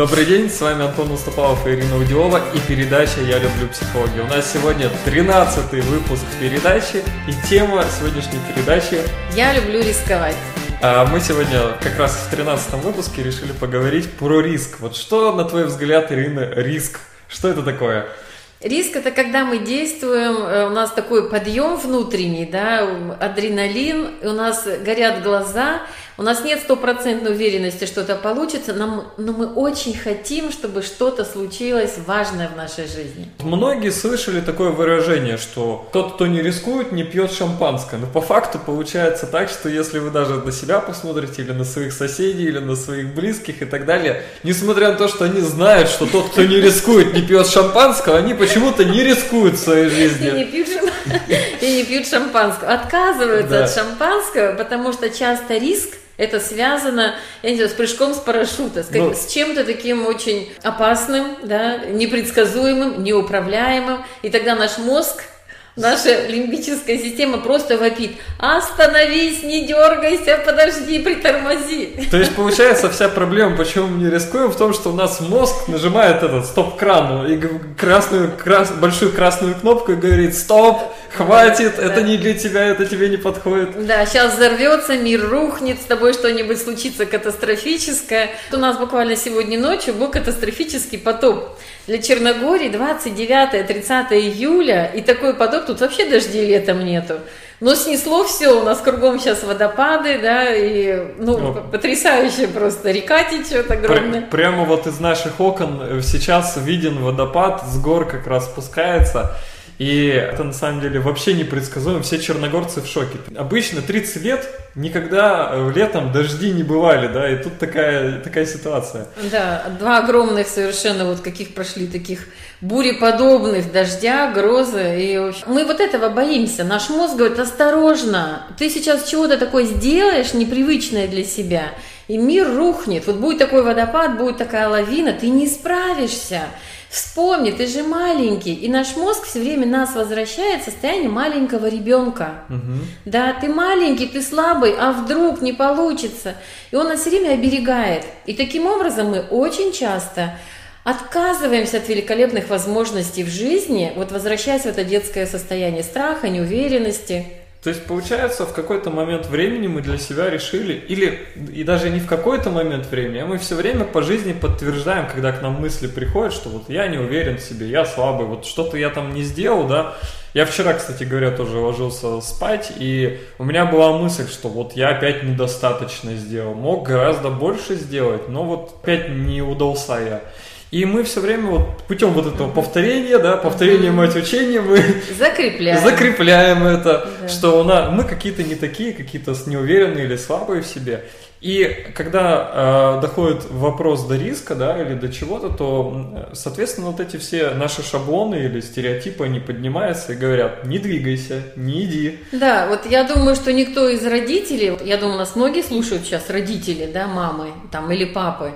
Добрый день, с вами Антон Уступалов и Ирина Удилова и передача «Я люблю психологию». У нас сегодня 13 выпуск передачи и тема сегодняшней передачи «Я люблю рисковать». А мы сегодня как раз в 13 выпуске решили поговорить про риск. Вот что, на твой взгляд, Ирина, риск? Что это такое? Риск это когда мы действуем, э, у нас такой подъем внутренний, да, адреналин, у нас горят глаза, у нас нет стопроцентной уверенности, что это получится, но, но мы очень хотим, чтобы что-то случилось важное в нашей жизни. Многие слышали такое выражение, что тот, кто не рискует, не пьет шампанское. Но по факту получается так, что если вы даже на себя посмотрите, или на своих соседей, или на своих близких и так далее, несмотря на то, что они знают, что тот, кто не рискует, не пьет шампанского, они почему-то не рискуют в своей жизни. И не пьют, и не пьют шампанского. Отказываются да. от шампанского, потому что часто риск это связано, я не знаю, с прыжком с парашюта, с, ну, с чем-то таким очень опасным, да, непредсказуемым, неуправляемым. И тогда наш мозг Наша лимбическая система просто вопит. Остановись, не дергайся, подожди, притормози. То есть получается вся проблема, почему мы не рискуем, в том, что у нас мозг нажимает этот стоп-кран и красную, крас, большую красную кнопку и говорит стоп, хватит, да, это да. не для тебя, это тебе не подходит. Да, сейчас взорвется, мир рухнет, с тобой что-нибудь случится катастрофическое. У нас буквально сегодня ночью был катастрофический потоп. Для Черногории 29-30 июля, и такой потоп, тут вообще дождей летом нету. Но снесло все, у нас кругом сейчас водопады, да, и, ну, ну потрясающе просто, река течет огромная. Пр- прямо вот из наших окон сейчас виден водопад, с гор как раз спускается, и это на самом деле вообще непредсказуемо. Все черногорцы в шоке. Обычно 30 лет никогда э, летом дожди не бывали, да, и тут такая, такая ситуация. Да, два огромных совершенно вот каких прошли таких буреподобных дождя, грозы. И, мы вот этого боимся. Наш мозг говорит, осторожно, ты сейчас чего-то такое сделаешь непривычное для себя, и мир рухнет. Вот будет такой водопад, будет такая лавина, ты не справишься. Вспомни, ты же маленький, и наш мозг все время нас возвращает в состояние маленького ребенка. Угу. Да, ты маленький, ты слабый, а вдруг не получится. И он нас все время оберегает. И таким образом мы очень часто отказываемся от великолепных возможностей в жизни, вот возвращаясь в это детское состояние страха, неуверенности. То есть, получается, в какой-то момент времени мы для себя решили, или и даже не в какой-то момент времени, а мы все время по жизни подтверждаем, когда к нам мысли приходят, что вот я не уверен в себе, я слабый, вот что-то я там не сделал, да. Я вчера, кстати говоря, тоже ложился спать, и у меня была мысль, что вот я опять недостаточно сделал, мог гораздо больше сделать, но вот опять не удался я. И мы все время вот путем вот этого повторения, да, повторения мать учения, мы закрепляем, закрепляем это, да. что у нас, мы какие-то не такие, какие-то неуверенные или слабые в себе. И когда э, доходит вопрос до риска, да, или до чего-то, то, соответственно, вот эти все наши шаблоны или стереотипы, они поднимаются и говорят, не двигайся, не иди. Да, вот я думаю, что никто из родителей, я думаю, нас многие слушают сейчас родители, да, мамы там или папы,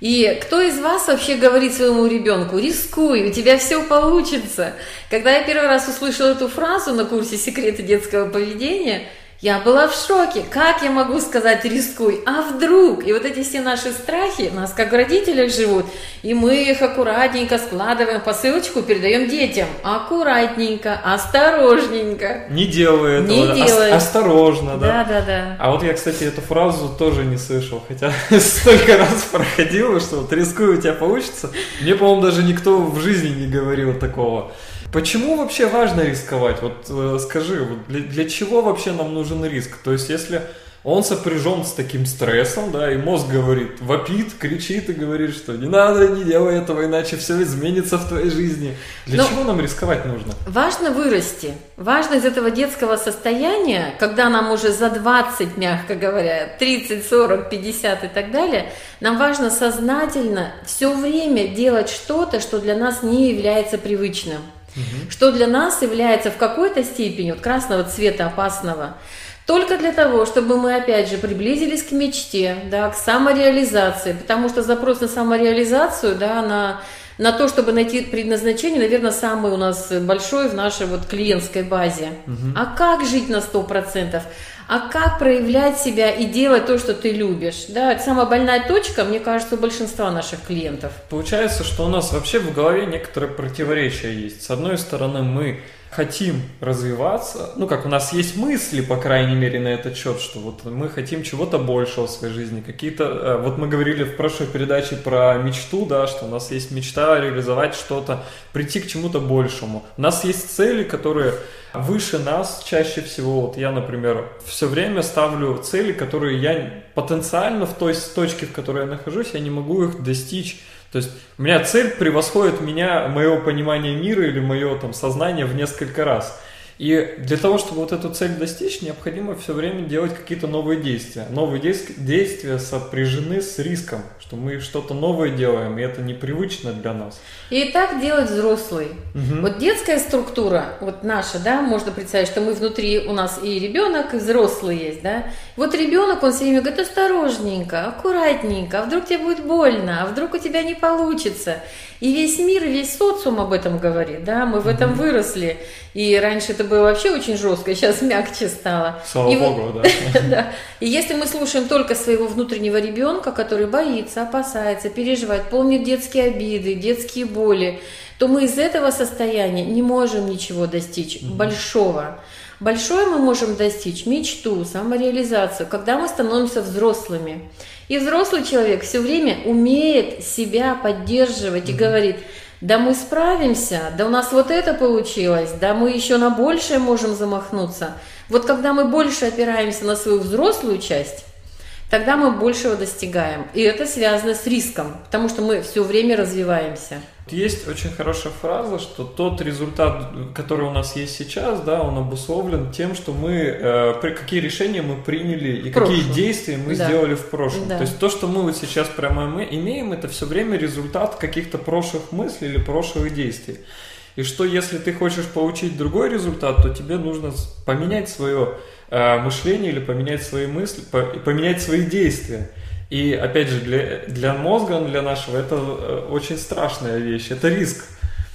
и кто из вас вообще говорит своему ребенку, рискуй, у тебя все получится? Когда я первый раз услышала эту фразу на курсе «Секреты детского поведения», я была в шоке. Как я могу сказать рискуй? А вдруг? И вот эти все наши страхи нас как в родителях живут. И мы их аккуратненько складываем посылочку, передаем детям. Аккуратненько, осторожненько. Не делай этого. Не да. делай. осторожно, да? Да, да, да. А вот я, кстати, эту фразу тоже не слышал. Хотя столько раз проходило, что вот рискуй, у тебя получится. Мне, по-моему, даже никто в жизни не говорил такого. Почему вообще важно рисковать? Вот э, скажи, вот для, для чего вообще нам нужен риск? То есть, если он сопряжен с таким стрессом, да, и мозг говорит, вопит, кричит и говорит, что не надо, не делай этого, иначе все изменится в твоей жизни. Для Но чего нам рисковать нужно? Важно вырасти. Важно из этого детского состояния, когда нам уже за 20, мягко говоря, 30, 40, 50 и так далее, нам важно сознательно все время делать что-то, что для нас не является привычным угу. что для нас является в какой-то степени вот красного цвета опасного, только для того, чтобы мы, опять же, приблизились к мечте, да, к самореализации, потому что запрос на самореализацию, да, на на то, чтобы найти предназначение, наверное, самый у нас большой в нашей вот клиентской базе. Угу. А как жить на 100%? А как проявлять себя и делать то, что ты любишь. Да, это самая больная точка, мне кажется, у большинства наших клиентов. Получается, что у нас вообще в голове некоторые противоречия есть. С одной стороны, мы хотим развиваться, ну как у нас есть мысли, по крайней мере, на этот счет, что вот мы хотим чего-то большего в своей жизни, какие-то, э, вот мы говорили в прошлой передаче про мечту, да, что у нас есть мечта реализовать что-то, прийти к чему-то большему. У нас есть цели, которые выше нас чаще всего. Вот я, например, все время ставлю цели, которые я потенциально в той точке, в которой я нахожусь, я не могу их достичь то есть у меня цель превосходит меня, моего понимания мира или мое там сознание в несколько раз. И для того, чтобы вот эту цель достичь, необходимо все время делать какие-то новые действия. Новые действия сопряжены с риском, что мы что-то новое делаем, и это непривычно для нас. И так делать взрослый. Угу. Вот детская структура, вот наша, да, можно представить, что мы внутри, у нас и ребенок, и взрослый есть, да. Вот ребенок, он все время говорит, осторожненько, аккуратненько, а вдруг тебе будет больно, а вдруг у тебя не получится. И весь мир, весь социум об этом говорит, да, мы в этом выросли. И раньше это было вообще очень жестко, сейчас мягче стало. Слава и богу, да. да. И если мы слушаем только своего внутреннего ребенка, который боится, опасается, переживает, помнит детские обиды, детские боли, то мы из этого состояния не можем ничего достичь mm большого. Большое мы можем достичь мечту, самореализацию, когда мы становимся взрослыми. И взрослый человек все время умеет себя поддерживать и говорит, да мы справимся, да у нас вот это получилось, да мы еще на большее можем замахнуться. Вот когда мы больше опираемся на свою взрослую часть, тогда мы большего достигаем. И это связано с риском, потому что мы все время развиваемся. Есть очень хорошая фраза, что тот результат, который у нас есть сейчас, да, он обусловлен тем, что мы, э, какие решения мы приняли и какие действия мы да. сделали в прошлом. Да. То есть то, что мы вот сейчас прямо мы имеем, это все время результат каких-то прошлых мыслей или прошлых действий. И что если ты хочешь получить другой результат, то тебе нужно поменять свое э, мышление или поменять свои мысли, по, поменять свои действия. И опять же, для, для мозга, для нашего, это э, очень страшная вещь, это риск.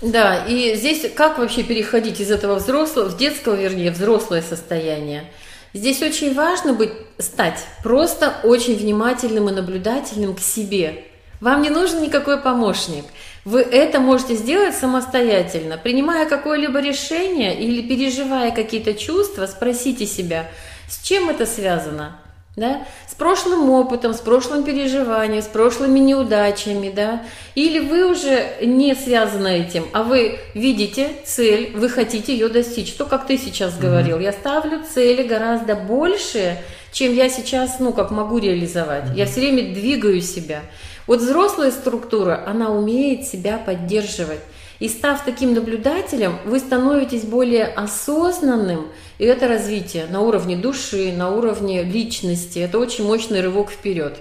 Да, и здесь как вообще переходить из этого взрослого, в детского, вернее, взрослое состояние? Здесь очень важно быть, стать просто очень внимательным и наблюдательным к себе. Вам не нужен никакой помощник. Вы это можете сделать самостоятельно. Принимая какое-либо решение или переживая какие-то чувства, спросите себя, с чем это связано? да, с прошлым опытом, с прошлым переживанием, с прошлыми неудачами, да, или вы уже не связаны этим, а вы видите цель, вы хотите ее достичь, то, как ты сейчас говорил, mm-hmm. я ставлю цели гораздо больше, чем я сейчас, ну, как могу реализовать, mm-hmm. я все время двигаю себя. Вот взрослая структура, она умеет себя поддерживать. И став таким наблюдателем, вы становитесь более осознанным, и это развитие на уровне души, на уровне личности. Это очень мощный рывок вперед.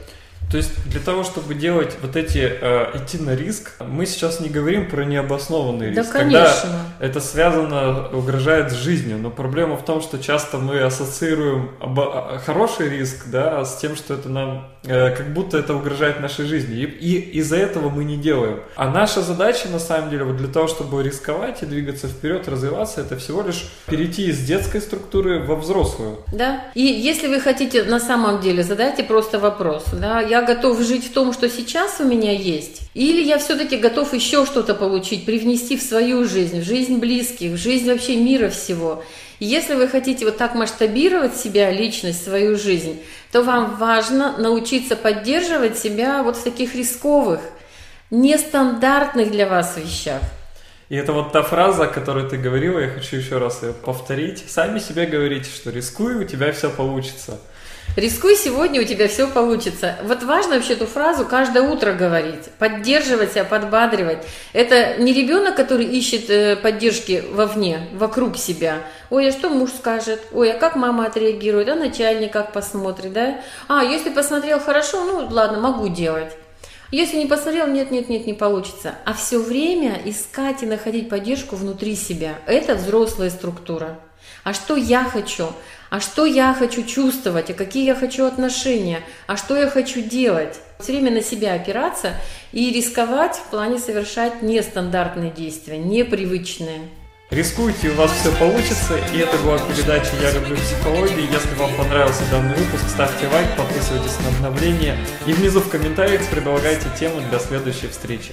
То есть для того, чтобы делать вот эти, э, идти на риск, мы сейчас не говорим про необоснованный риск. Да, конечно. Когда это связано, угрожает с жизнью. Но проблема в том, что часто мы ассоциируем оба, хороший риск да, с тем, что это нам, э, как будто это угрожает нашей жизни. И, и из-за этого мы не делаем. А наша задача, на самом деле, вот для того, чтобы рисковать и двигаться вперед, развиваться, это всего лишь перейти из детской структуры во взрослую. Да. И если вы хотите на самом деле, задайте просто вопрос. Да, я готов жить в том, что сейчас у меня есть, или я все-таки готов еще что-то получить, привнести в свою жизнь, в жизнь близких, в жизнь вообще мира всего. И если вы хотите вот так масштабировать себя, личность, свою жизнь, то вам важно научиться поддерживать себя вот в таких рисковых, нестандартных для вас вещах. И это вот та фраза, о которой ты говорила, я хочу еще раз ее повторить. Сами себе говорите, что рискуй, у тебя все получится. Рискуй сегодня, у тебя все получится. Вот важно вообще эту фразу каждое утро говорить, поддерживать себя, подбадривать. Это не ребенок, который ищет э, поддержки вовне, вокруг себя. Ой, а что муж скажет? Ой, а как мама отреагирует? А начальник как посмотрит, да? А, если посмотрел хорошо, ну ладно, могу делать. Если не посмотрел, нет, нет, нет, не получится. А все время искать и находить поддержку внутри себя. Это взрослая структура. А что я хочу? А что я хочу чувствовать? А какие я хочу отношения? А что я хочу делать? Все время на себя опираться и рисковать в плане совершать нестандартные действия, непривычные. Рискуйте, у вас все получится. И это была передача «Я люблю психологию». Если вам понравился данный выпуск, ставьте лайк, подписывайтесь на обновления. И внизу в комментариях предлагайте темы для следующей встречи.